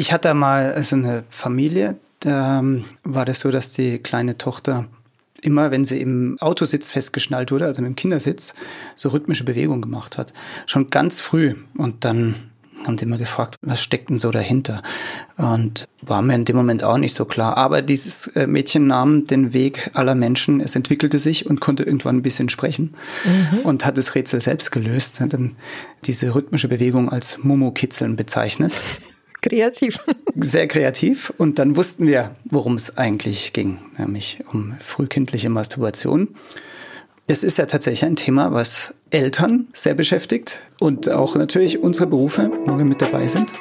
Ich hatte mal so eine Familie, da ähm, war das so, dass die kleine Tochter immer, wenn sie im Autositz festgeschnallt wurde, also dem Kindersitz, so rhythmische Bewegungen gemacht hat. Schon ganz früh. Und dann haben die immer gefragt, was steckt denn so dahinter? Und war mir in dem Moment auch nicht so klar. Aber dieses äh, Mädchen nahm den Weg aller Menschen. Es entwickelte sich und konnte irgendwann ein bisschen sprechen mhm. und hat das Rätsel selbst gelöst. Hat dann diese rhythmische Bewegung als Momo-Kitzeln bezeichnet. Kreativ. Sehr kreativ. Und dann wussten wir, worum es eigentlich ging, nämlich um frühkindliche Masturbation. Es ist ja tatsächlich ein Thema, was Eltern sehr beschäftigt und auch natürlich unsere Berufe, wo wir mit dabei sind.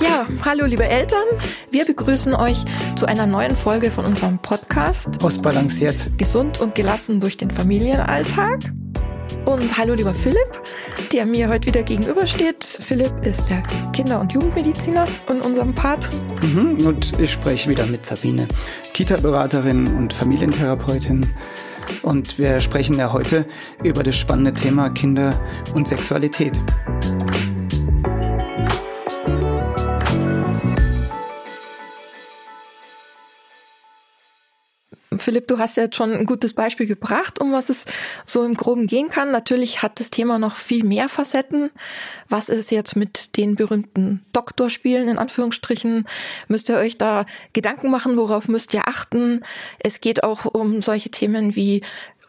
Ja, hallo liebe Eltern. Wir begrüßen euch zu einer neuen Folge von unserem Podcast. Ausbalanciert. Gesund und gelassen durch den Familienalltag. Und hallo lieber Philipp, der mir heute wieder gegenübersteht. Philipp ist der Kinder- und Jugendmediziner in unserem Part. Mhm, und ich spreche wieder mit Sabine, Kita-Beraterin und Familientherapeutin. Und wir sprechen ja heute über das spannende Thema Kinder und Sexualität. Philipp, du hast ja jetzt schon ein gutes Beispiel gebracht, um was es so im Groben gehen kann. Natürlich hat das Thema noch viel mehr Facetten. Was ist jetzt mit den berühmten Doktorspielen in Anführungsstrichen? Müsst ihr euch da Gedanken machen, worauf müsst ihr achten? Es geht auch um solche Themen wie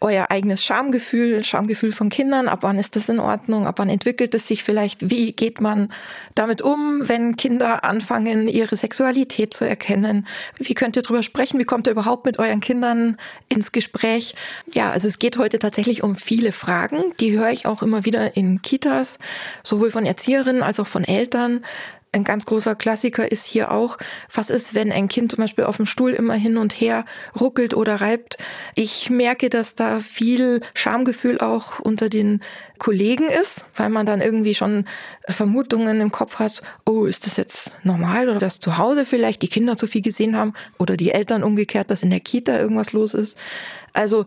euer eigenes Schamgefühl, Schamgefühl von Kindern, ab wann ist das in Ordnung, ab wann entwickelt es sich vielleicht, wie geht man damit um, wenn Kinder anfangen, ihre Sexualität zu erkennen, wie könnt ihr drüber sprechen, wie kommt ihr überhaupt mit euren Kindern ins Gespräch. Ja, also es geht heute tatsächlich um viele Fragen, die höre ich auch immer wieder in Kitas, sowohl von Erzieherinnen als auch von Eltern, ein ganz großer Klassiker ist hier auch, was ist, wenn ein Kind zum Beispiel auf dem Stuhl immer hin und her ruckelt oder reibt. Ich merke, dass da viel Schamgefühl auch unter den Kollegen ist, weil man dann irgendwie schon Vermutungen im Kopf hat, oh, ist das jetzt normal oder dass zu Hause vielleicht die Kinder zu viel gesehen haben oder die Eltern umgekehrt, dass in der Kita irgendwas los ist. Also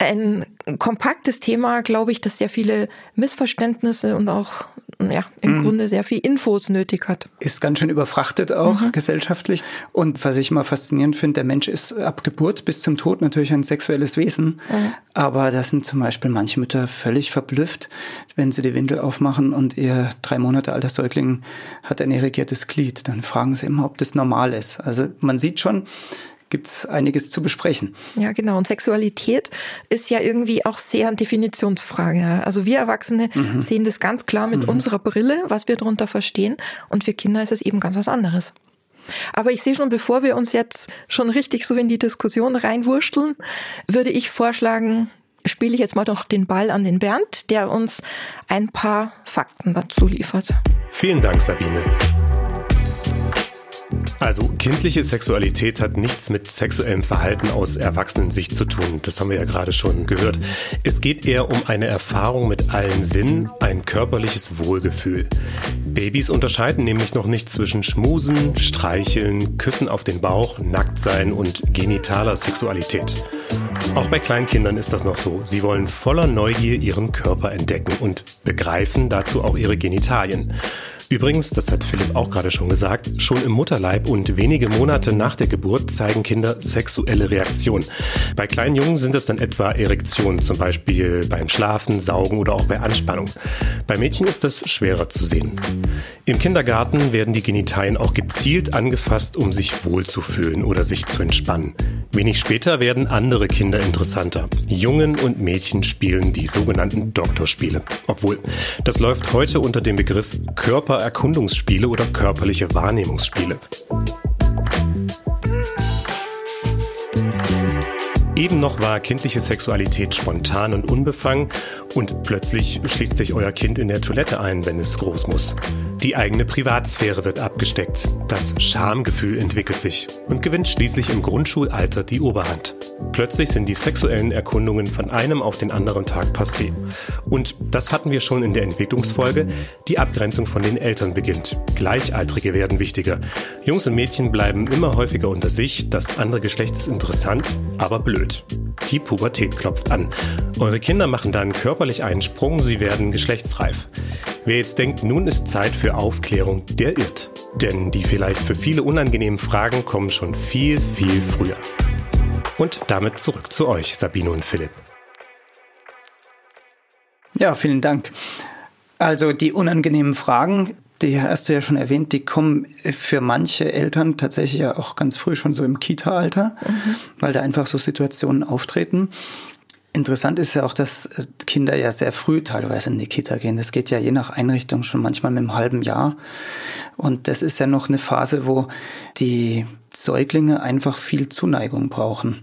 ein kompaktes Thema, glaube ich, das sehr viele Missverständnisse und auch ja, im mhm. Grunde sehr viel Infos nötig hat. Ist ganz schön überfrachtet auch mhm. gesellschaftlich. Und was ich mal faszinierend finde, der Mensch ist ab Geburt bis zum Tod natürlich ein sexuelles Wesen. Mhm. Aber da sind zum Beispiel manche Mütter völlig verblüfft, wenn sie die Windel aufmachen und ihr drei Monate alter Säugling hat ein irrigiertes Glied. Dann fragen sie immer, ob das normal ist. Also man sieht schon, gibt es einiges zu besprechen. Ja, genau. Und Sexualität ist ja irgendwie auch sehr eine Definitionsfrage. Also wir Erwachsene mhm. sehen das ganz klar mit mhm. unserer Brille, was wir darunter verstehen. Und für Kinder ist es eben ganz was anderes. Aber ich sehe schon, bevor wir uns jetzt schon richtig so in die Diskussion reinwursteln, würde ich vorschlagen, spiele ich jetzt mal doch den Ball an den Bernd, der uns ein paar Fakten dazu liefert. Vielen Dank, Sabine. Also kindliche Sexualität hat nichts mit sexuellem Verhalten aus Erwachsenensicht zu tun. Das haben wir ja gerade schon gehört. Es geht eher um eine Erfahrung mit allen Sinnen, ein körperliches Wohlgefühl. Babys unterscheiden nämlich noch nicht zwischen Schmusen, Streicheln, Küssen auf den Bauch, Nacktsein und genitaler Sexualität. Auch bei Kleinkindern ist das noch so. Sie wollen voller Neugier ihren Körper entdecken und begreifen dazu auch ihre Genitalien. Übrigens, das hat Philipp auch gerade schon gesagt, schon im Mutterleib und wenige Monate nach der Geburt zeigen Kinder sexuelle Reaktionen. Bei kleinen Jungen sind es dann etwa Erektionen, zum Beispiel beim Schlafen, Saugen oder auch bei Anspannung. Bei Mädchen ist das schwerer zu sehen. Im Kindergarten werden die Genitalien auch gezielt angefasst, um sich wohlzufühlen oder sich zu entspannen. Wenig später werden andere Kinder interessanter. Jungen und Mädchen spielen die sogenannten Doktorspiele. Obwohl, das läuft heute unter dem Begriff Körper Erkundungsspiele oder körperliche Wahrnehmungsspiele. Eben noch war kindliche Sexualität spontan und unbefangen und plötzlich schließt sich euer Kind in der Toilette ein, wenn es groß muss. Die eigene Privatsphäre wird abgesteckt, das Schamgefühl entwickelt sich und gewinnt schließlich im Grundschulalter die Oberhand. Plötzlich sind die sexuellen Erkundungen von einem auf den anderen Tag passé. Und das hatten wir schon in der Entwicklungsfolge, die Abgrenzung von den Eltern beginnt. Gleichaltrige werden wichtiger. Jungs und Mädchen bleiben immer häufiger unter sich, das andere Geschlecht ist interessant, aber blöd. Die Pubertät klopft an. Eure Kinder machen dann körperlich einen Sprung, sie werden geschlechtsreif. Wer jetzt denkt, nun ist Zeit für Aufklärung, der irrt. Denn die vielleicht für viele unangenehmen Fragen kommen schon viel, viel früher. Und damit zurück zu euch, Sabine und Philipp. Ja, vielen Dank. Also die unangenehmen Fragen, die hast du ja schon erwähnt, die kommen für manche Eltern tatsächlich ja auch ganz früh schon so im Kita-Alter, mhm. weil da einfach so Situationen auftreten. Interessant ist ja auch, dass Kinder ja sehr früh teilweise in die Kita gehen. Das geht ja je nach Einrichtung schon manchmal mit einem halben Jahr. Und das ist ja noch eine Phase, wo die Säuglinge einfach viel Zuneigung brauchen.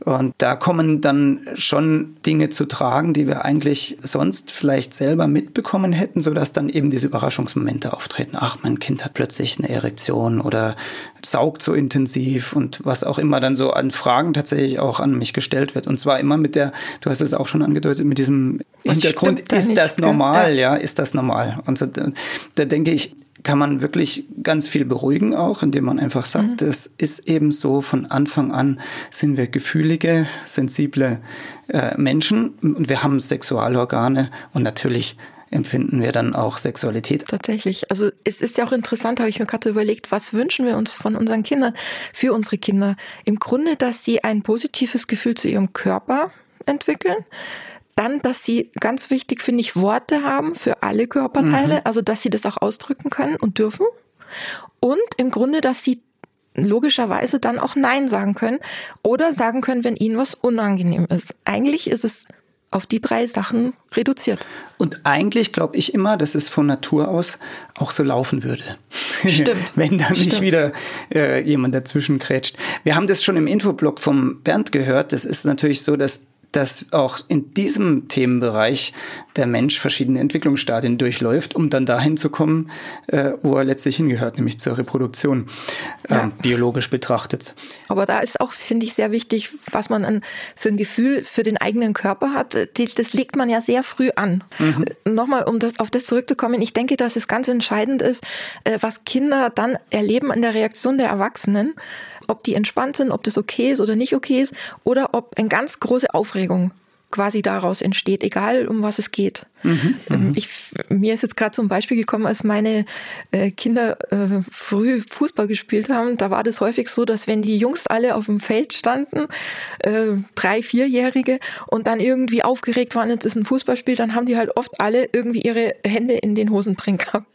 Und da kommen dann schon Dinge zu tragen, die wir eigentlich sonst vielleicht selber mitbekommen hätten, sodass dann eben diese Überraschungsmomente auftreten. Ach, mein Kind hat plötzlich eine Erektion oder saugt so intensiv und was auch immer dann so an Fragen tatsächlich auch an mich gestellt wird. Und zwar immer mit der, du hast es auch schon angedeutet, mit diesem was Hintergrund, da ist nicht, das normal, ja. ja, ist das normal? Und so, da, da denke ich, kann man wirklich ganz viel beruhigen auch, indem man einfach sagt, mhm. es ist eben so, von Anfang an sind wir gefühlige, sensible äh, Menschen und wir haben Sexualorgane und natürlich empfinden wir dann auch Sexualität. Tatsächlich. Also es ist ja auch interessant, habe ich mir gerade überlegt, was wünschen wir uns von unseren Kindern, für unsere Kinder? Im Grunde, dass sie ein positives Gefühl zu ihrem Körper entwickeln, dann, dass sie ganz wichtig, finde ich, Worte haben für alle Körperteile, mhm. also dass sie das auch ausdrücken können und dürfen. Und im Grunde, dass sie logischerweise dann auch Nein sagen können oder sagen können, wenn ihnen was unangenehm ist. Eigentlich ist es auf die drei Sachen reduziert. Und eigentlich glaube ich immer, dass es von Natur aus auch so laufen würde. Stimmt. Wenn da nicht Stimmt. wieder äh, jemand dazwischen krätscht. Wir haben das schon im Infoblock vom Bernd gehört. Das ist natürlich so, dass dass auch in diesem Themenbereich der Mensch verschiedene Entwicklungsstadien durchläuft, um dann dahin zu kommen, äh, wo er letztlich hingehört, nämlich zur Reproduktion, äh, ja. biologisch betrachtet. Aber da ist auch, finde ich, sehr wichtig, was man an, für ein Gefühl für den eigenen Körper hat. Das legt man ja sehr früh an. Mhm. Nochmal, um das, auf das zurückzukommen, ich denke, dass es ganz entscheidend ist, äh, was Kinder dann erleben an der Reaktion der Erwachsenen ob die entspannt sind, ob das okay ist oder nicht okay ist, oder ob eine ganz große Aufregung quasi daraus entsteht, egal um was es geht. Mhm, ähm, ich, mir ist jetzt gerade zum Beispiel gekommen, als meine äh, Kinder äh, früh Fußball gespielt haben, da war das häufig so, dass wenn die Jungs alle auf dem Feld standen, äh, drei, vierjährige, und dann irgendwie aufgeregt waren, jetzt ist ein Fußballspiel, dann haben die halt oft alle irgendwie ihre Hände in den Hosen drin gehabt.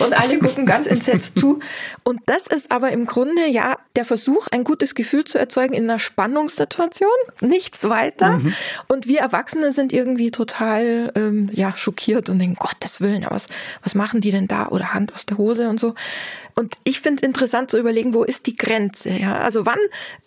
Und alle gucken ganz entsetzt zu. Und das ist aber im Grunde ja der Versuch, ein gutes Gefühl zu erzeugen in einer Spannungssituation, nichts weiter. Mhm. Und wir Erwachsene sind irgendwie total, ähm, ja, schockiert und denken, Gottes Willen, was, was machen die denn da? Oder Hand aus der Hose und so. Und ich finde es interessant zu überlegen, wo ist die Grenze? Ja? Also wann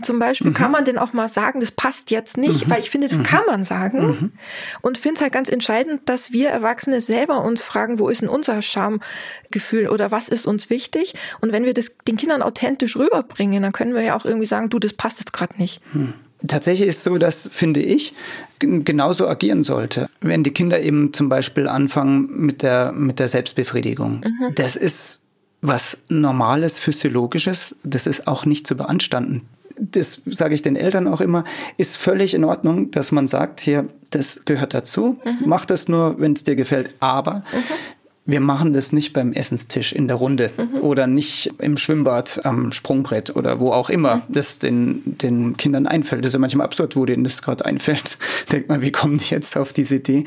zum Beispiel mhm. kann man denn auch mal sagen, das passt jetzt nicht? Mhm. Weil ich finde, das mhm. kann man sagen. Mhm. Und finde es halt ganz entscheidend, dass wir Erwachsene selber uns fragen, wo ist denn unser Schamgefühl oder was ist uns wichtig? Und wenn wir das den Kindern authentisch rüberbringen, dann können wir ja auch irgendwie sagen, du, das passt jetzt gerade nicht. Hm. Tatsächlich ist so, dass, finde ich, genauso agieren sollte. Wenn die Kinder eben zum Beispiel anfangen mit der, mit der Selbstbefriedigung. Mhm. Das ist was Normales, Physiologisches. Das ist auch nicht zu beanstanden. Das sage ich den Eltern auch immer, ist völlig in Ordnung, dass man sagt, hier, das gehört dazu. Mhm. Mach das nur, wenn es dir gefällt. Aber mhm wir machen das nicht beim Essenstisch in der Runde mhm. oder nicht im Schwimmbad am Sprungbrett oder wo auch immer mhm. das den, den Kindern einfällt. Das ist ja manchmal absurd, wo denen das gerade einfällt. Denkt man, wie kommen die jetzt auf diese Idee?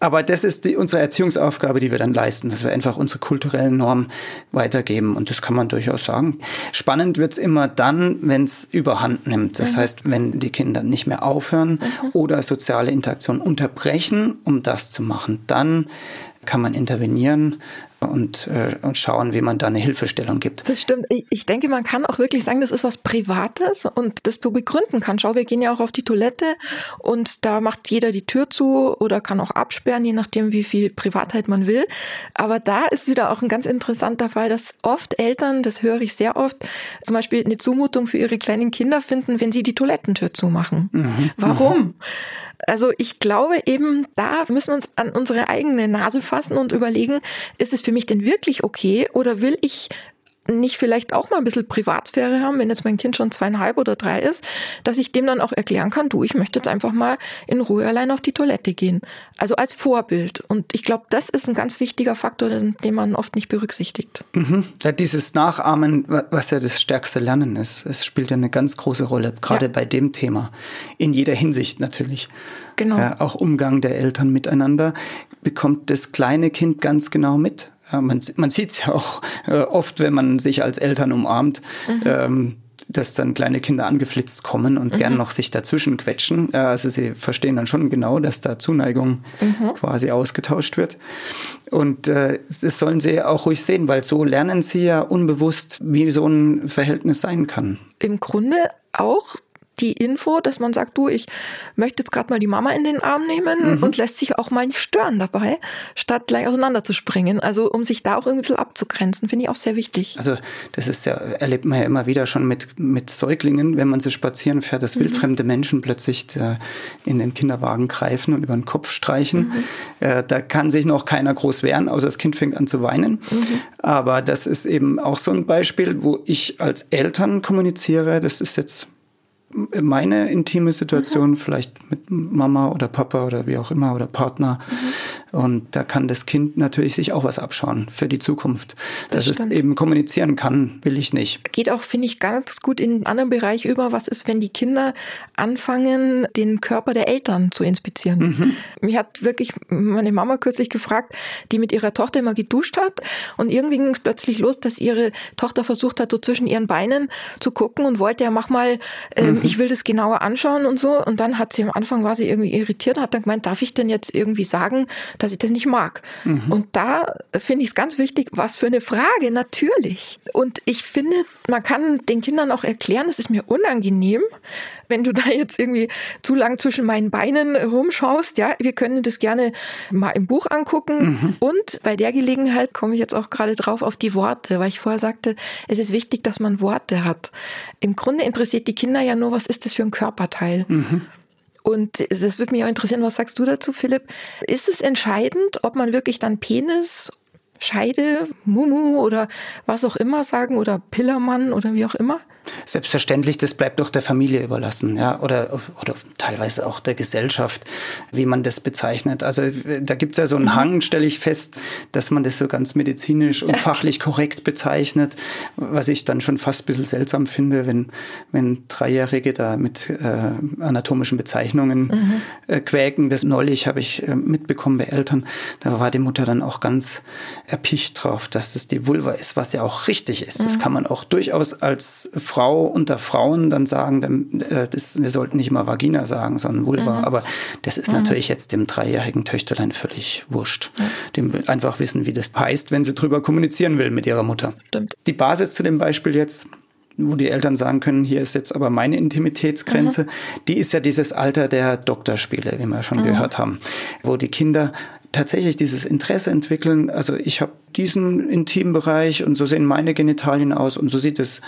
Aber das ist die, unsere Erziehungsaufgabe, die wir dann leisten, dass wir einfach unsere kulturellen Normen weitergeben. Und das kann man durchaus sagen. Spannend wird's immer dann, wenn es überhand nimmt. Das mhm. heißt, wenn die Kinder nicht mehr aufhören mhm. oder soziale Interaktion unterbrechen, um das zu machen, dann kann man intervenieren und, äh, und schauen, wie man da eine Hilfestellung gibt. Das stimmt. Ich denke, man kann auch wirklich sagen, das ist was Privates und das begründen kann. Schau, wir gehen ja auch auf die Toilette und da macht jeder die Tür zu oder kann auch absperren, je nachdem, wie viel Privatheit man will. Aber da ist wieder auch ein ganz interessanter Fall, dass oft Eltern, das höre ich sehr oft, zum Beispiel eine Zumutung für ihre kleinen Kinder finden, wenn sie die Toilettentür zumachen. Mhm. Warum? Mhm. Also ich glaube eben, da müssen wir uns an unsere eigene Nase fassen und überlegen, ist es für mich denn wirklich okay oder will ich nicht vielleicht auch mal ein bisschen Privatsphäre haben, wenn jetzt mein Kind schon zweieinhalb oder drei ist, dass ich dem dann auch erklären kann, du, ich möchte jetzt einfach mal in Ruhe allein auf die Toilette gehen. Also als Vorbild. Und ich glaube, das ist ein ganz wichtiger Faktor, den man oft nicht berücksichtigt. Mhm. Ja, dieses Nachahmen, was ja das stärkste Lernen ist, es spielt ja eine ganz große Rolle, gerade ja. bei dem Thema. In jeder Hinsicht natürlich. Genau. Ja, auch Umgang der Eltern miteinander bekommt das kleine Kind ganz genau mit. Man man sieht es ja auch äh, oft, wenn man sich als Eltern umarmt. Mhm. Ähm, dass dann kleine Kinder angeflitzt kommen und mhm. gern noch sich dazwischen quetschen. Also sie verstehen dann schon genau, dass da Zuneigung mhm. quasi ausgetauscht wird. Und äh, das sollen sie auch ruhig sehen, weil so lernen sie ja unbewusst, wie so ein Verhältnis sein kann. Im Grunde auch die Info, dass man sagt, du, ich möchte jetzt gerade mal die Mama in den Arm nehmen mhm. und lässt sich auch mal nicht stören dabei, statt gleich auseinanderzuspringen. Also um sich da auch irgendwie ein bisschen abzugrenzen, finde ich auch sehr wichtig. Also das ist ja, erlebt man ja immer wieder schon mit, mit Säuglingen, wenn man sie spazieren fährt, dass mhm. wildfremde Menschen plötzlich da in den Kinderwagen greifen und über den Kopf streichen. Mhm. Äh, da kann sich noch keiner groß wehren, außer das Kind fängt an zu weinen. Mhm. Aber das ist eben auch so ein Beispiel, wo ich als Eltern kommuniziere, das ist jetzt meine intime Situation, mhm. vielleicht mit Mama oder Papa oder wie auch immer oder Partner. Mhm. Und da kann das Kind natürlich sich auch was abschauen für die Zukunft. Das Dass stimmt. es eben kommunizieren kann, will ich nicht. Geht auch, finde ich, ganz gut in einen anderen Bereich über. Was ist, wenn die Kinder anfangen, den Körper der Eltern zu inspizieren? Mhm. Mir hat wirklich meine Mama kürzlich gefragt, die mit ihrer Tochter immer geduscht hat. Und irgendwie ging es plötzlich los, dass ihre Tochter versucht hat, so zwischen ihren Beinen zu gucken und wollte ja, mach mal, ähm, ich will das genauer anschauen und so. Und dann hat sie am Anfang war sie irgendwie irritiert und hat dann gemeint, darf ich denn jetzt irgendwie sagen, dass ich das nicht mag? Mhm. Und da finde ich es ganz wichtig, was für eine Frage, natürlich. Und ich finde, man kann den Kindern auch erklären, es ist mir unangenehm, wenn du da jetzt irgendwie zu lang zwischen meinen Beinen rumschaust. Ja, wir können das gerne mal im Buch angucken. Mhm. Und bei der Gelegenheit komme ich jetzt auch gerade drauf auf die Worte, weil ich vorher sagte, es ist wichtig, dass man Worte hat. Im Grunde interessiert die Kinder ja nur, was ist das für ein Körperteil? Mhm. Und es würde mich auch interessieren, was sagst du dazu, Philipp? Ist es entscheidend, ob man wirklich dann Penis Scheide, Mumu oder was auch immer sagen oder Pillermann oder wie auch immer? Selbstverständlich, das bleibt doch der Familie überlassen, ja, oder, oder teilweise auch der Gesellschaft, wie man das bezeichnet. Also da gibt es ja so einen mhm. Hang, stelle ich fest, dass man das so ganz medizinisch und fachlich korrekt bezeichnet, was ich dann schon fast ein bisschen seltsam finde, wenn, wenn Dreijährige da mit äh, anatomischen Bezeichnungen mhm. äh, quäken. Das neulich habe ich äh, mitbekommen bei Eltern, da war die Mutter dann auch ganz erpicht drauf, dass das die Vulva ist, was ja auch richtig ist. Mhm. Das kann man auch durchaus als Frau unter Frauen dann sagen, äh, das, wir sollten nicht mal Vagina sagen, sondern Vulva. Mhm. Aber das ist mhm. natürlich jetzt dem dreijährigen Töchterlein völlig wurscht. Mhm. Dem will einfach wissen, wie das heißt, wenn sie drüber kommunizieren will mit ihrer Mutter. Stimmt. Die Basis zu dem Beispiel jetzt wo die Eltern sagen können, hier ist jetzt aber meine Intimitätsgrenze, mhm. die ist ja dieses Alter der Doktorspiele, wie wir schon mhm. gehört haben, wo die Kinder tatsächlich dieses Interesse entwickeln, also ich habe diesen Intimbereich und so sehen meine Genitalien aus und so sieht es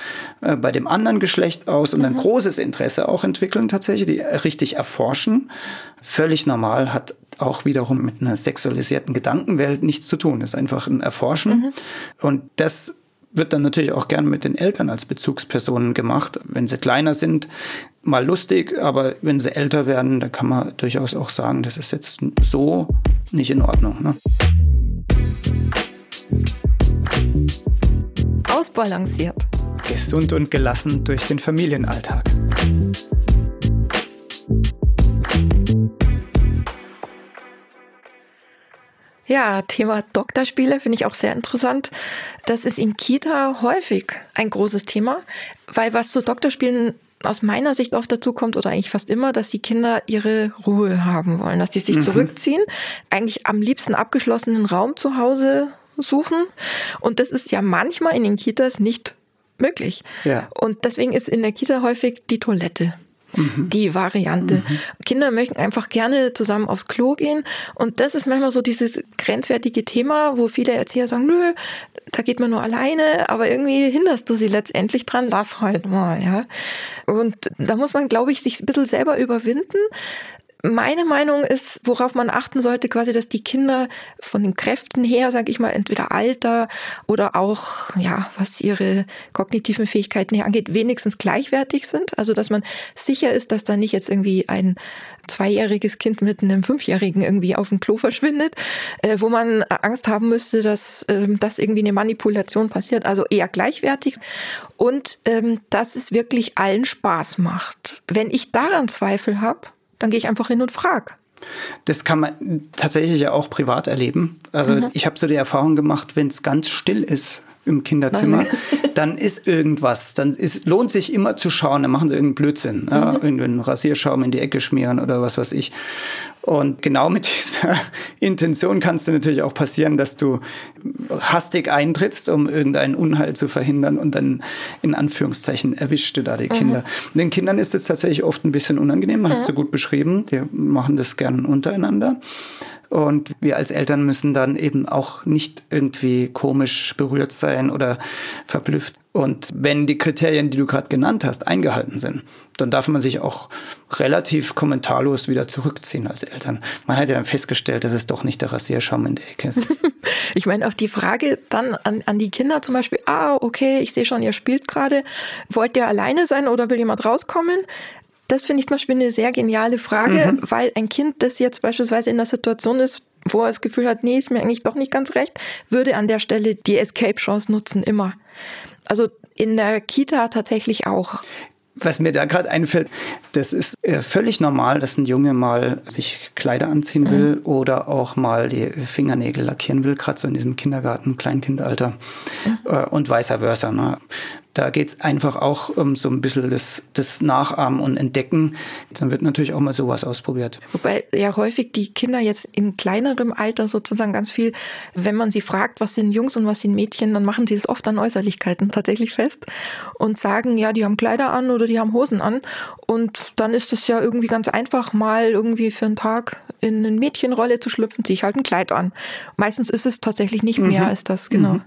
äh, bei dem anderen Geschlecht aus und mhm. ein großes Interesse auch entwickeln tatsächlich, die richtig erforschen. Völlig normal hat auch wiederum mit einer sexualisierten Gedankenwelt nichts zu tun. Ist einfach ein Erforschen. Mhm. Und das wird dann natürlich auch gern mit den Eltern als Bezugspersonen gemacht. Wenn sie kleiner sind, mal lustig, aber wenn sie älter werden, dann kann man durchaus auch sagen, das ist jetzt so nicht in Ordnung. Ne? Ausbalanciert. Gesund und gelassen durch den Familienalltag. Ja, Thema Doktorspiele finde ich auch sehr interessant. Das ist in Kita häufig ein großes Thema, weil was zu Doktorspielen aus meiner Sicht oft dazu kommt oder eigentlich fast immer, dass die Kinder ihre Ruhe haben wollen, dass sie sich mhm. zurückziehen, eigentlich am liebsten abgeschlossenen Raum zu Hause suchen. Und das ist ja manchmal in den Kitas nicht möglich. Ja. Und deswegen ist in der Kita häufig die Toilette mhm. die Variante. Mhm. Kinder möchten einfach gerne zusammen aufs Klo gehen und das ist manchmal so dieses grenzwertige Thema, wo viele Erzieher sagen, nö, da geht man nur alleine, aber irgendwie hinderst du sie letztendlich dran, lass halt mal, ja. Und da muss man, glaube ich, sich ein bisschen selber überwinden, meine Meinung ist, worauf man achten sollte, quasi, dass die Kinder von den Kräften her, sage ich mal, entweder Alter oder auch, ja, was ihre kognitiven Fähigkeiten her angeht, wenigstens gleichwertig sind. Also, dass man sicher ist, dass da nicht jetzt irgendwie ein zweijähriges Kind mit einem Fünfjährigen irgendwie auf dem Klo verschwindet, äh, wo man Angst haben müsste, dass äh, das irgendwie eine Manipulation passiert. Also eher gleichwertig und ähm, dass es wirklich allen Spaß macht. Wenn ich daran Zweifel habe, dann gehe ich einfach hin und frage. Das kann man tatsächlich ja auch privat erleben. Also mhm. ich habe so die Erfahrung gemacht, wenn es ganz still ist im Kinderzimmer, dann ist irgendwas. Dann ist, lohnt sich immer zu schauen, dann machen sie irgendeinen Blödsinn. Mhm. Ja, irgendeinen Rasierschaum in die Ecke schmieren oder was weiß ich. Und genau mit dieser Intention kann es dir natürlich auch passieren, dass du hastig eintrittst, um irgendeinen Unheil zu verhindern und dann in Anführungszeichen erwischst du da die Kinder. Mhm. Den Kindern ist es tatsächlich oft ein bisschen unangenehm, hast du gut beschrieben. Die machen das gern untereinander. Und wir als Eltern müssen dann eben auch nicht irgendwie komisch berührt sein oder verblüfft. Und wenn die Kriterien, die du gerade genannt hast, eingehalten sind, dann darf man sich auch relativ kommentarlos wieder zurückziehen als Eltern. Man hat ja dann festgestellt, dass es doch nicht der Rasierschaum in der Ecke ist. ich meine, auch die Frage dann an, an die Kinder zum Beispiel, ah, okay, ich sehe schon, ihr spielt gerade. Wollt ihr alleine sein oder will jemand rauskommen? Das finde ich zum Beispiel eine sehr geniale Frage, mhm. weil ein Kind, das jetzt beispielsweise in der Situation ist, wo er das Gefühl hat, nee, ist mir eigentlich doch nicht ganz recht, würde an der Stelle die Escape-Chance nutzen, immer. Also in der Kita tatsächlich auch. Was mir da gerade einfällt, das ist äh, völlig normal, dass ein Junge mal sich Kleider anziehen will mhm. oder auch mal die Fingernägel lackieren will, gerade so in diesem Kindergarten, Kleinkindalter mhm. Äh, und vice versa. Ne? Da geht's einfach auch um so ein bisschen das, das Nachahmen und Entdecken. Dann wird natürlich auch mal sowas ausprobiert. Wobei ja häufig die Kinder jetzt in kleinerem Alter sozusagen ganz viel, wenn man sie fragt, was sind Jungs und was sind Mädchen, dann machen sie es oft an Äußerlichkeiten tatsächlich fest und sagen, ja, die haben Kleider an oder die haben Hosen an. Und dann ist es ja irgendwie ganz einfach, mal irgendwie für einen Tag in eine Mädchenrolle zu schlüpfen, ziehe ich halt ein Kleid an. Meistens ist es tatsächlich nicht mehr mhm. als das, genau. Mhm.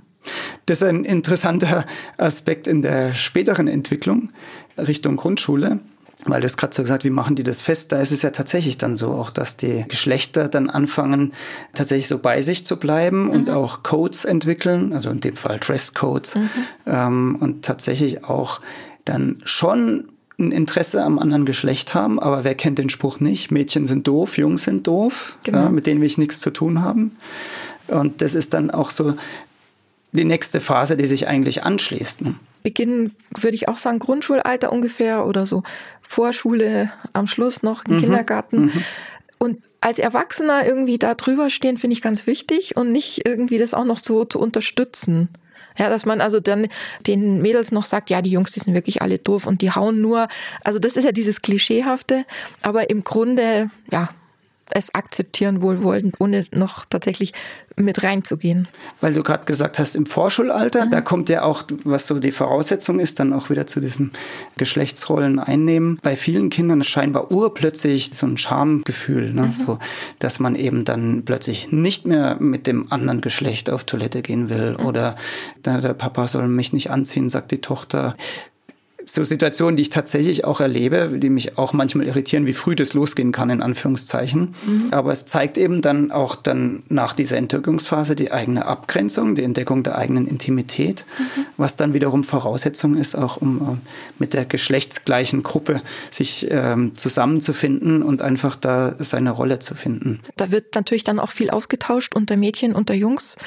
Das ist ein interessanter Aspekt in der späteren Entwicklung Richtung Grundschule. Weil du hast gerade so gesagt, wie machen die das fest? Da ist es ja tatsächlich dann so, auch dass die Geschlechter dann anfangen, tatsächlich so bei sich zu bleiben mhm. und auch Codes entwickeln, also in dem Fall Dresscodes mhm. ähm, und tatsächlich auch dann schon ein Interesse am anderen Geschlecht haben, aber wer kennt den Spruch nicht? Mädchen sind doof, Jungs sind doof, genau. ja, mit denen will ich nichts zu tun haben. Und das ist dann auch so die nächste Phase, die sich eigentlich anschließt. Ne? Beginn würde ich auch sagen, Grundschulalter ungefähr oder so Vorschule, am Schluss noch mhm. Kindergarten. Mhm. Und als Erwachsener irgendwie da drüber stehen, finde ich ganz wichtig und nicht irgendwie das auch noch so zu unterstützen. Ja, dass man also dann den Mädels noch sagt, ja, die Jungs, die sind wirklich alle doof und die hauen nur. Also das ist ja dieses Klischeehafte, aber im Grunde, ja, es akzeptieren wohlwollend, ohne noch tatsächlich mit reinzugehen. Weil du gerade gesagt hast, im Vorschulalter, mhm. da kommt ja auch, was so die Voraussetzung ist, dann auch wieder zu diesem Geschlechtsrollen einnehmen. Bei vielen Kindern ist scheinbar urplötzlich so ein Schamgefühl, ne? Mhm. so, dass man eben dann plötzlich nicht mehr mit dem anderen Geschlecht auf Toilette gehen will mhm. oder der Papa soll mich nicht anziehen, sagt die Tochter so Situationen, die ich tatsächlich auch erlebe, die mich auch manchmal irritieren, wie früh das losgehen kann, in Anführungszeichen. Mhm. Aber es zeigt eben dann auch dann nach dieser Entwicklungsphase die eigene Abgrenzung, die Entdeckung der eigenen Intimität, mhm. was dann wiederum Voraussetzung ist, auch um äh, mit der geschlechtsgleichen Gruppe sich ähm, zusammenzufinden und einfach da seine Rolle zu finden. Da wird natürlich dann auch viel ausgetauscht unter Mädchen, unter Jungs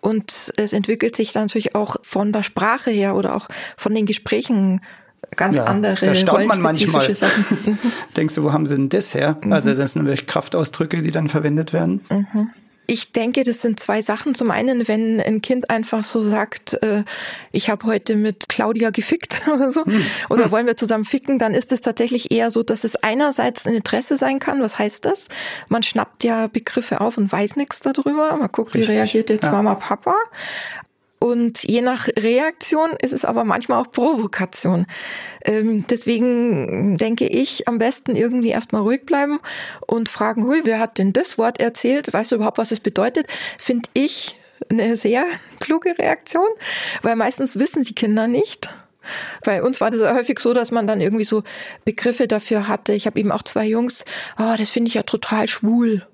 und es entwickelt sich dann natürlich auch von der Sprache her oder auch von den Gesprächen ganz ja, andere da staunt man manchmal. Sachen. Denkst du, wo haben sie denn das her? Mhm. Also das sind wirklich Kraftausdrücke, die dann verwendet werden. Mhm. Ich denke, das sind zwei Sachen. Zum einen, wenn ein Kind einfach so sagt, äh, ich habe heute mit Claudia gefickt oder so, hm. oder hm. wollen wir zusammen ficken, dann ist es tatsächlich eher so, dass es einerseits ein Interesse sein kann. Was heißt das? Man schnappt ja Begriffe auf und weiß nichts darüber. Man guckt, Richtig. wie reagiert jetzt ja. Mama, Papa. Und je nach Reaktion ist es aber manchmal auch Provokation. Ähm, deswegen denke ich, am besten irgendwie erstmal ruhig bleiben und fragen, hui, wer hat denn das Wort erzählt? Weißt du überhaupt, was es bedeutet? Finde ich eine sehr kluge Reaktion, weil meistens wissen sie Kinder nicht. Bei uns war das häufig so, dass man dann irgendwie so Begriffe dafür hatte. Ich habe eben auch zwei Jungs, oh, das finde ich ja total schwul.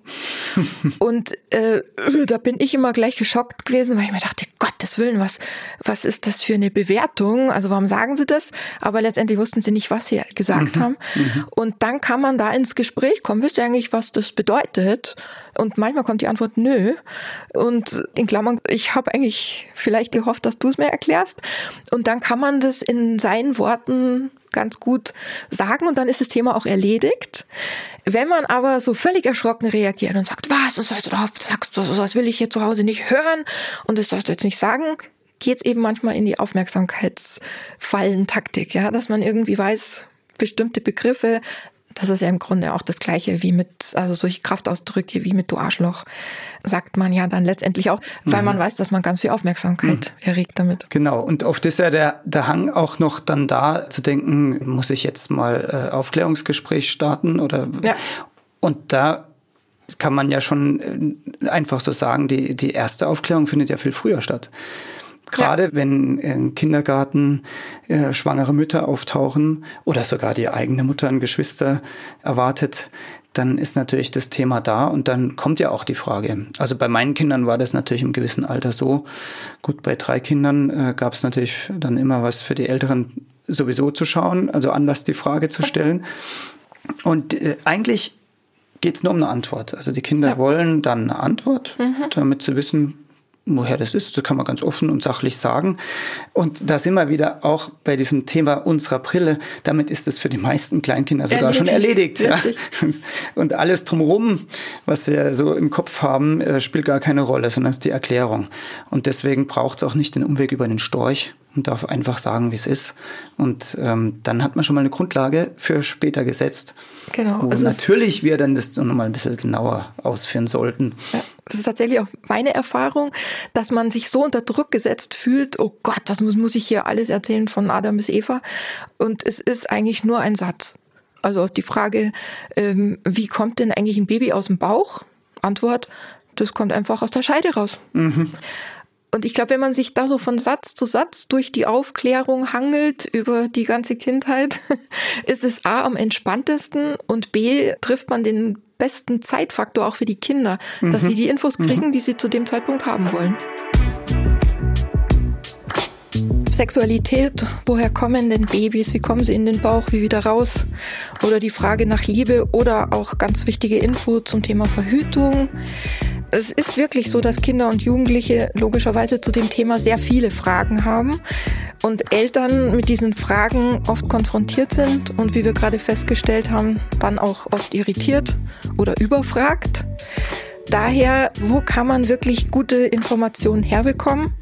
und äh, da bin ich immer gleich geschockt gewesen, weil ich mir dachte, Gottes Willen, was, was ist das für eine Bewertung? Also warum sagen sie das? Aber letztendlich wussten sie nicht, was sie gesagt mhm. haben. Mhm. Und dann kann man da ins Gespräch kommen. Wisst ihr eigentlich, was das bedeutet? Und manchmal kommt die Antwort nö. Und in Klammern, ich habe eigentlich vielleicht gehofft, dass du es mir erklärst. Und dann kann man das in seinen Worten ganz gut sagen und dann ist das Thema auch erledigt. Wenn man aber so völlig erschrocken reagiert und sagt, was, das heißt, du sagst, das will ich hier zu Hause nicht hören und das sollst du jetzt nicht sagen, geht es eben manchmal in die Aufmerksamkeitsfallentaktik, ja, dass man irgendwie weiß, bestimmte Begriffe das ist ja im Grunde auch das Gleiche wie mit, also solche Kraftausdrücke wie mit du Arschloch, sagt man ja dann letztendlich auch, weil mhm. man weiß, dass man ganz viel Aufmerksamkeit mhm. erregt damit. Genau, und oft ist ja der, der Hang auch noch dann da zu denken, muss ich jetzt mal äh, Aufklärungsgespräch starten oder ja. und da kann man ja schon äh, einfach so sagen, die, die erste Aufklärung findet ja viel früher statt. Gerade ja. wenn im Kindergarten äh, schwangere Mütter auftauchen oder sogar die eigene Mutter ein Geschwister erwartet, dann ist natürlich das Thema da und dann kommt ja auch die Frage. Also bei meinen Kindern war das natürlich im gewissen Alter so. Gut, bei drei Kindern äh, gab es natürlich dann immer was für die Älteren sowieso zu schauen, also Anlass die Frage zu stellen. Und äh, eigentlich geht es nur um eine Antwort. Also die Kinder ja. wollen dann eine Antwort, mhm. damit sie wissen, woher das ist, das kann man ganz offen und sachlich sagen. Und da sind wir wieder auch bei diesem Thema unserer Brille. Damit ist es für die meisten Kleinkinder sogar erledigt. schon erledigt. Ja. Und alles drumherum, was wir so im Kopf haben, äh, spielt gar keine Rolle, sondern ist die Erklärung. Und deswegen braucht es auch nicht den Umweg über den Storch, und darf einfach sagen, wie es ist. Und ähm, dann hat man schon mal eine Grundlage für später gesetzt. Genau. Und natürlich wir dann das noch mal ein bisschen genauer ausführen sollten. Ja, das ist tatsächlich auch meine Erfahrung, dass man sich so unter Druck gesetzt fühlt, oh Gott, was muss, muss ich hier alles erzählen von Adam bis Eva? Und es ist eigentlich nur ein Satz. Also auf die Frage, ähm, wie kommt denn eigentlich ein Baby aus dem Bauch? Antwort, das kommt einfach aus der Scheide raus. Mhm. Und ich glaube, wenn man sich da so von Satz zu Satz durch die Aufklärung hangelt über die ganze Kindheit, ist es A am entspanntesten und B trifft man den besten Zeitfaktor auch für die Kinder, mhm. dass sie die Infos kriegen, mhm. die sie zu dem Zeitpunkt haben wollen. Sexualität, woher kommen denn Babys, wie kommen sie in den Bauch, wie wieder raus? Oder die Frage nach Liebe oder auch ganz wichtige Info zum Thema Verhütung. Es ist wirklich so, dass Kinder und Jugendliche logischerweise zu dem Thema sehr viele Fragen haben und Eltern mit diesen Fragen oft konfrontiert sind und wie wir gerade festgestellt haben, dann auch oft irritiert oder überfragt. Daher, wo kann man wirklich gute Informationen herbekommen?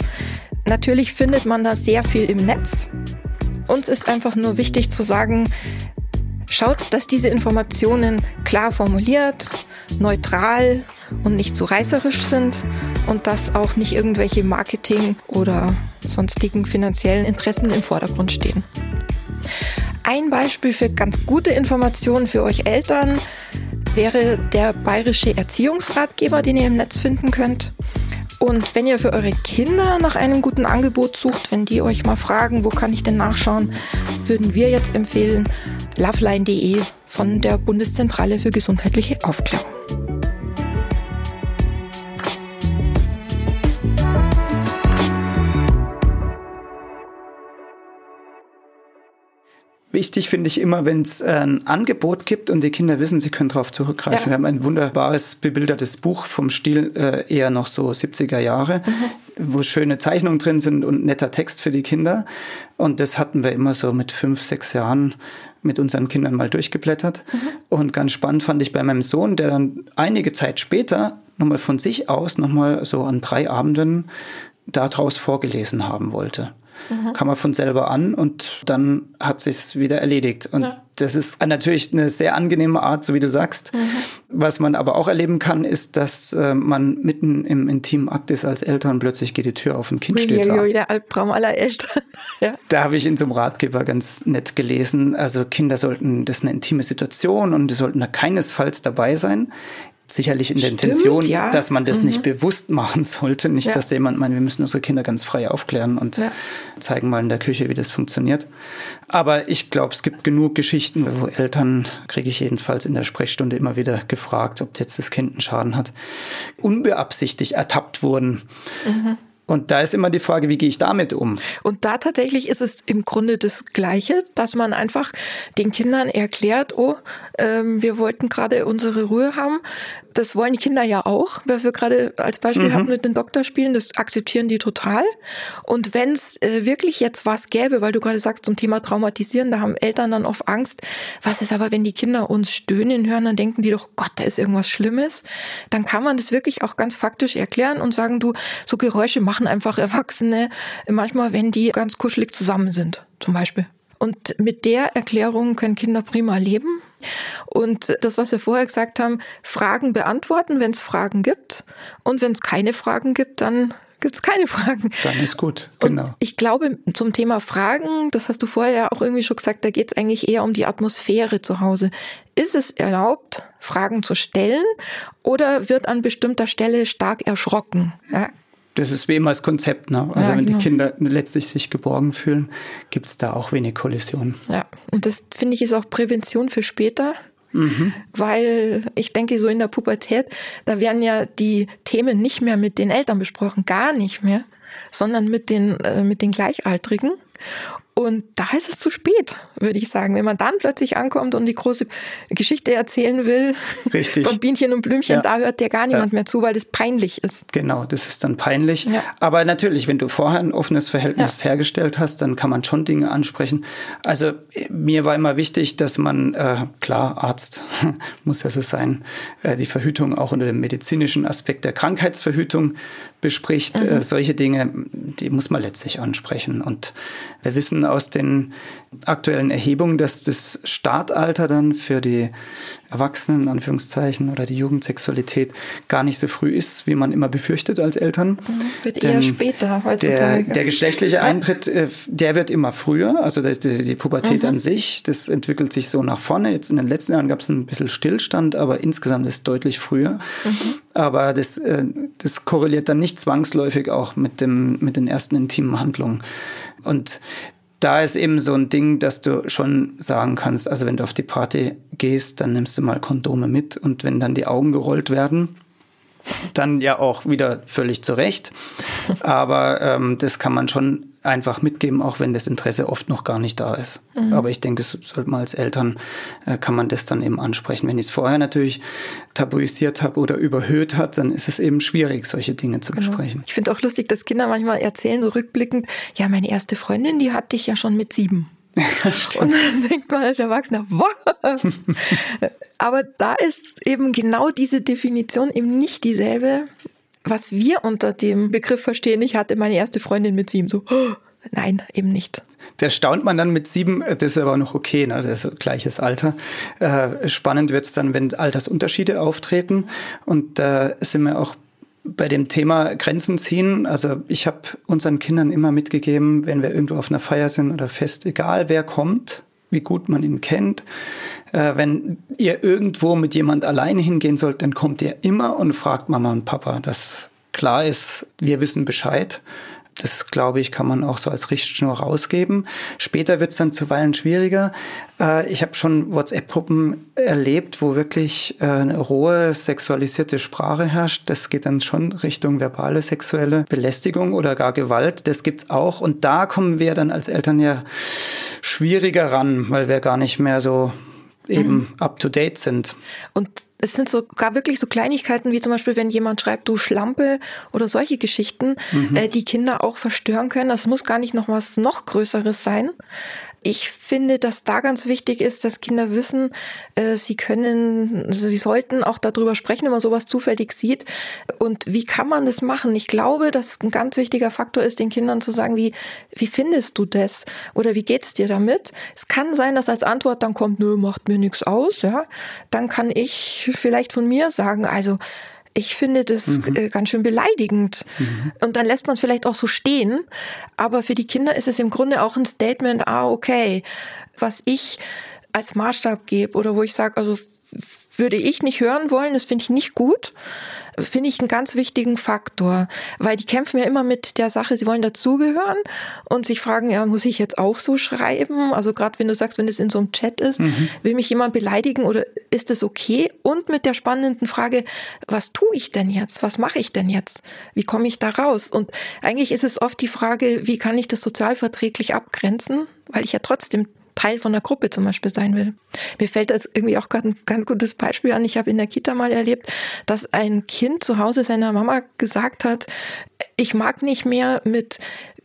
Natürlich findet man da sehr viel im Netz. Uns ist einfach nur wichtig zu sagen, schaut, dass diese Informationen klar formuliert, neutral und nicht zu reißerisch sind und dass auch nicht irgendwelche Marketing- oder sonstigen finanziellen Interessen im Vordergrund stehen. Ein Beispiel für ganz gute Informationen für euch Eltern wäre der bayerische Erziehungsratgeber, den ihr im Netz finden könnt. Und wenn ihr für eure Kinder nach einem guten Angebot sucht, wenn die euch mal fragen, wo kann ich denn nachschauen, würden wir jetzt empfehlen loveline.de von der Bundeszentrale für gesundheitliche Aufklärung. Wichtig finde ich immer, wenn es ein Angebot gibt und die Kinder wissen, sie können darauf zurückgreifen. Ja. Wir haben ein wunderbares bebildertes Buch vom Stil äh, eher noch so 70er Jahre, mhm. wo schöne Zeichnungen drin sind und netter Text für die Kinder. Und das hatten wir immer so mit fünf, sechs Jahren mit unseren Kindern mal durchgeblättert. Mhm. Und ganz spannend fand ich bei meinem Sohn, der dann einige Zeit später nochmal von sich aus nochmal so an drei Abenden daraus vorgelesen haben wollte mhm. kam er von selber an und dann hat sich's wieder erledigt. Und ja. das ist natürlich eine sehr angenehme Art, so wie du sagst. Mhm. Was man aber auch erleben kann, ist, dass äh, man mitten im intimen Akt ist als Eltern, plötzlich geht die Tür auf ein Kind steht da. Der Albtraum aller Eltern. ja. Da habe ich in so einem Ratgeber ganz nett gelesen, also Kinder sollten, das ist eine intime Situation und die sollten da keinesfalls dabei sein sicherlich in der Stimmt, Intention, ja. dass man das Mhm. nicht bewusst machen sollte. Nicht, Ja. dass jemand meint, wir müssen unsere Kinder ganz frei aufklären und Ja. zeigen mal in der Küche, wie das funktioniert. Aber ich glaube, es gibt genug Geschichten, wo Eltern, kriege ich jedenfalls in der Sprechstunde immer wieder gefragt, ob jetzt das Kind einen Schaden hat, unbeabsichtigt ertappt wurden. Mhm. Und da ist immer die Frage, wie gehe ich damit um? Und da tatsächlich ist es im Grunde das Gleiche, dass man einfach den Kindern erklärt, oh, ähm, wir wollten gerade unsere Ruhe haben. Das wollen die Kinder ja auch, was wir gerade als Beispiel hatten mit den Doktorspielen, das akzeptieren die total. Und wenn es äh, wirklich jetzt was gäbe, weil du gerade sagst zum Thema Traumatisieren, da haben Eltern dann oft Angst, was ist aber, wenn die Kinder uns stöhnen hören, dann denken die doch, Gott, da ist irgendwas Schlimmes. Dann kann man das wirklich auch ganz faktisch erklären und sagen, du, so Geräusche machen einfach Erwachsene manchmal, wenn die ganz kuschelig zusammen sind, zum Beispiel. Und mit der Erklärung können Kinder prima leben. Und das, was wir vorher gesagt haben, Fragen beantworten, wenn es Fragen gibt. Und wenn es keine Fragen gibt, dann gibt es keine Fragen. Dann ist gut, Und genau. ich glaube, zum Thema Fragen, das hast du vorher ja auch irgendwie schon gesagt, da geht es eigentlich eher um die Atmosphäre zu Hause. Ist es erlaubt, Fragen zu stellen oder wird an bestimmter Stelle stark erschrocken? Ja, Das ist wie immer das Konzept. Ne? Also Ja, wenn genau. die Kinder letztlich sich geborgen fühlen, gibt es da auch wenig Kollision. Ja, und das finde ich ist auch Prävention für später. Weil ich denke, so in der Pubertät, da werden ja die Themen nicht mehr mit den Eltern besprochen, gar nicht mehr, sondern mit den, äh, mit den Gleichaltrigen. Und da ist es zu spät, würde ich sagen. Wenn man dann plötzlich ankommt und die große Geschichte erzählen will, Richtig. von Bienchen und Blümchen, Ja. da hört dir gar niemand Ja. mehr zu, weil das peinlich ist. Genau, das ist dann peinlich. Ja. Aber natürlich, wenn du vorher ein offenes Verhältnis hergestellt hast, dann kann man schon Dinge ansprechen. Also äh, mir war immer wichtig, dass man, äh, klar, Arzt muss ja so sein, äh, die Verhütung auch unter dem medizinischen Aspekt der Krankheitsverhütung bespricht. Äh, solche Dinge, die muss man letztlich ansprechen. Und wir wissen aus den aktuellen Erhebungen, dass das Startalter dann für die Erwachsenen, in Anführungszeichen, oder die Jugendsexualität gar nicht so früh ist, wie man immer befürchtet als Eltern. Wird Denn eher später Der, heutzutage. der geschlechtliche Eintritt, äh, der wird immer früher. Also die, die die Pubertät an sich, das entwickelt sich so nach vorne. Jetzt in den letzten Jahren gab es ein bisschen Stillstand, aber insgesamt ist es deutlich früher. Aber das, äh, das korreliert dann nicht zwangsläufig auch mit, dem, mit den ersten intimen Handlungen. Und da ist eben so ein Ding, dass du schon sagen kannst, also wenn du auf die Party gehst, dann nimmst du mal Kondome mit und wenn dann die Augen gerollt werden, dann ja auch wieder völlig zu Recht. Aber ähm, das kann man schon einfach mitgeben, auch wenn das Interesse oft noch gar nicht da ist. Aber ich denke, es sollte man als Eltern, äh, kann man das dann eben ansprechen. Wenn ich es vorher natürlich tabuisiert habe oder überhöht hat, dann ist es eben schwierig, solche Dinge zu besprechen. Ich finde auch lustig, dass Kinder manchmal erzählen, so rückblickend, ja, meine erste Freundin, die hatte ich ja schon mit sieben. Und dann denkt man als Erwachsener, was? Aber da ist eben genau diese Definition eben nicht dieselbe, was wir unter dem Begriff verstehen. Ich hatte meine erste Freundin mit sieben. So, oh, nein, eben nicht. Da staunt man dann mit sieben, äh, das ist aber noch okay, ne? das ist gleiches Alter. Äh, spannend wird's dann, wenn Altersunterschiede auftreten. Und da sind wir auch bei dem Thema Grenzen ziehen. Also ich habe unseren Kindern immer mitgegeben, wenn wir irgendwo auf einer Feier sind oder Fest, egal wer kommt, wie gut man ihn kennt, äh, wenn ihr irgendwo mit jemand alleine hingehen sollt, dann kommt ihr immer und fragt Mama und Papa, dass klar ist, wir wissen Bescheid. Das, glaube ich, kann man auch so als Richtschnur rausgeben. Später wird es dann zuweilen schwieriger. Äh, ich habe schon WhatsApp-Gruppen erlebt, wo wirklich äh, eine rohe sexualisierte Sprache herrscht. Das geht dann schon Richtung verbale sexuelle Belästigung oder gar Gewalt. Das gibt's auch. Und da kommen wir dann als Eltern ja schwieriger ran, weil wir gar nicht mehr so eben up-to-date sind. Und es sind sogar wirklich so Kleinigkeiten, wie zum Beispiel, wenn jemand schreibt, du Schlampe oder solche Geschichten, äh, die Kinder auch verstören können. Das muss gar nicht noch was noch Größeres sein. Ich finde, dass da ganz wichtig ist, dass Kinder wissen, äh, sie können, also sie sollten auch darüber sprechen, wenn man sowas zufällig sieht. Und wie kann man das machen? Ich glaube, dass ein ganz wichtiger Faktor ist, den Kindern zu sagen, wie, wie findest du das? Oder wie geht's dir damit? Es kann sein, dass als Antwort dann kommt, nö, macht mir nichts aus, ja. Dann kann ich vielleicht von mir sagen, also, ich finde das äh, ganz schön beleidigend. Und dann lässt man es vielleicht auch so stehen. Aber für die Kinder ist es im Grunde auch ein Statement, ah, okay, was ich als Maßstab gebe oder wo ich sage, also würde ich nicht hören wollen, das finde ich nicht gut, finde ich einen ganz wichtigen Faktor, weil die kämpfen ja immer mit der Sache, sie wollen dazugehören und sich fragen, ja, muss ich jetzt auch so schreiben? Also gerade wenn du sagst, wenn es in so einem Chat ist, mhm. will mich jemand beleidigen oder ist es okay? Und mit der spannenden Frage, was tue ich denn jetzt? Was mache ich denn jetzt? Wie komme ich da raus? Und eigentlich ist es oft die Frage, wie kann ich das sozialverträglich abgrenzen? Weil ich ja trotzdem Teil von der Gruppe zum Beispiel sein will. Mir fällt das irgendwie auch gerade ein ganz gutes Beispiel an. Ich habe in der Kita mal erlebt, dass ein Kind zu Hause seiner Mama gesagt hat, ich mag nicht mehr mit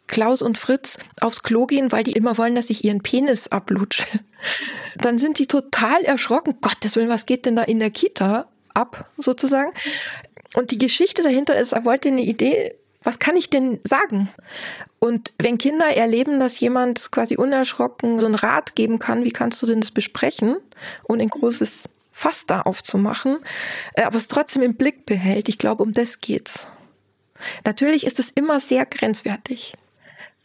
Klaus und Fritz aufs Klo gehen, weil die immer wollen, dass ich ihren Penis ablutsche. Dann sind die total erschrocken. Gottes Willen, was geht denn da in der Kita ab, sozusagen? Und die Geschichte dahinter ist, er wollte eine Idee was kann ich denn sagen? Und wenn Kinder erleben, dass jemand quasi unerschrocken so einen Rat geben kann, wie kannst du denn das besprechen, ohne ein großes Fass da aufzumachen, äh, aber es trotzdem im Blick behält, ich glaube, um das geht's. Natürlich ist es immer sehr grenzwertig.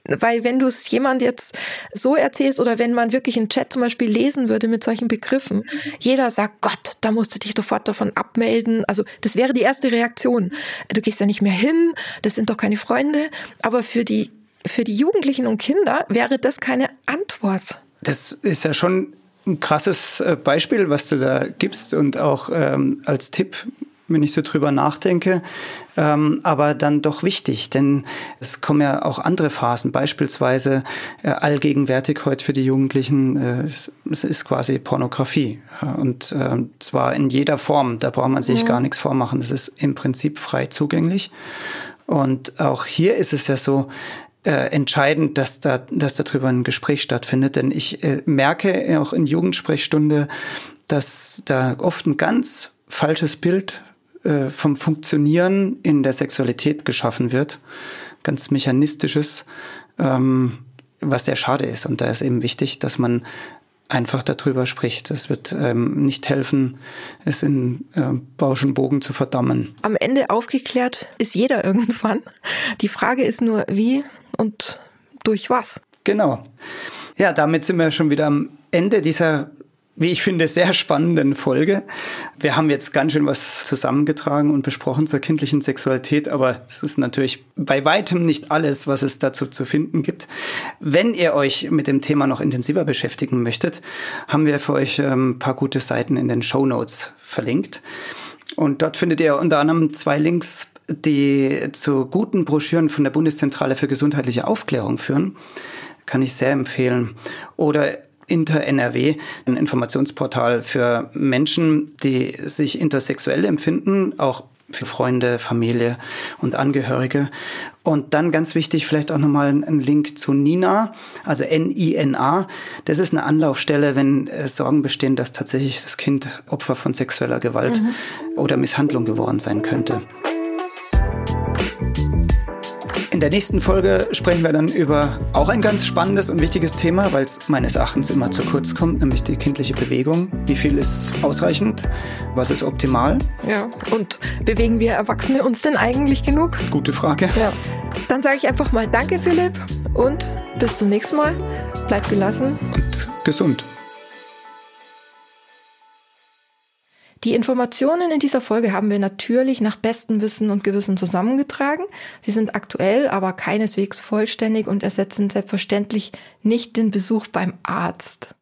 Weil wenn du es jemand jetzt so erzählst oder wenn man wirklich einen Chat zum Beispiel lesen würde mit solchen Begriffen, jeder sagt, Gott, da musst du dich sofort davon abmelden. Also das wäre die erste Reaktion. Du gehst ja nicht mehr hin, das sind doch keine Freunde. Aber für die, für die Jugendlichen und Kinder wäre das keine Antwort. Das ist ja schon ein krasses äh, Beispiel, was du da gibst und auch ähm, als Tipp wenn ich so drüber nachdenke, ähm, aber dann doch wichtig, denn es kommen ja auch andere Phasen, beispielsweise äh, allgegenwärtig heute für die Jugendlichen, äh, es, es, ist quasi Pornografie und äh, zwar in jeder Form, da braucht man sich ja. gar nichts vormachen, es ist im Prinzip frei zugänglich und auch hier ist es ja so, äh, entscheidend, dass da, dass darüber ein Gespräch stattfindet. Denn ich äh, merke auch in Jugendsprechstunde, dass da oft ein ganz falsches Bild äh, vom Funktionieren in der Sexualität geschaffen wird. Ganz mechanistisches, ähm, was sehr schade ist. Und da ist eben wichtig, dass man einfach darüber spricht. Das wird ähm, nicht helfen, es in äh, Bauschenbogen zu verdammen. Am Ende aufgeklärt ist jeder irgendwann. Die Frage ist nur, wie und durch was. Genau. Ja, damit sind wir schon wieder am Ende dieser wie ich finde, sehr spannenden Folge. Wir haben jetzt ganz schön was zusammengetragen und besprochen zur kindlichen Sexualität, aber es ist natürlich bei weitem nicht alles, was es dazu zu finden gibt. Wenn ihr euch mit dem Thema noch intensiver beschäftigen möchtet, haben wir für euch ein ähm, paar gute Seiten in den Show Notes verlinkt. Und dort findet ihr unter anderem zwei Links, die zu guten Broschüren von der Bundeszentrale für gesundheitliche Aufklärung führen. Kann ich sehr empfehlen. Oder Inter-NRW, ein Informationsportal für Menschen, die sich intersexuell empfinden, auch für Freunde, Familie und Angehörige. Und dann ganz wichtig, vielleicht auch nochmal ein Link zu Nina, also N-I-N-A. Das ist eine Anlaufstelle, wenn Sorgen bestehen, dass tatsächlich das Kind Opfer von sexueller Gewalt mhm. oder Misshandlung geworden sein könnte. In der nächsten Folge sprechen wir dann über auch ein ganz spannendes und wichtiges Thema, weil es meines Erachtens immer zu kurz kommt, nämlich die kindliche Bewegung. Wie viel ist ausreichend? Was ist optimal? Ja, und bewegen wir Erwachsene uns denn eigentlich genug? Gute Frage. Ja. Dann sage ich einfach mal Danke, Philipp, und bis zum nächsten Mal. Bleib gelassen. Und gesund. Die Informationen in dieser Folge haben wir natürlich nach bestem Wissen und Gewissen zusammengetragen. Sie sind aktuell, aber keineswegs vollständig und ersetzen selbstverständlich nicht den Besuch beim Arzt.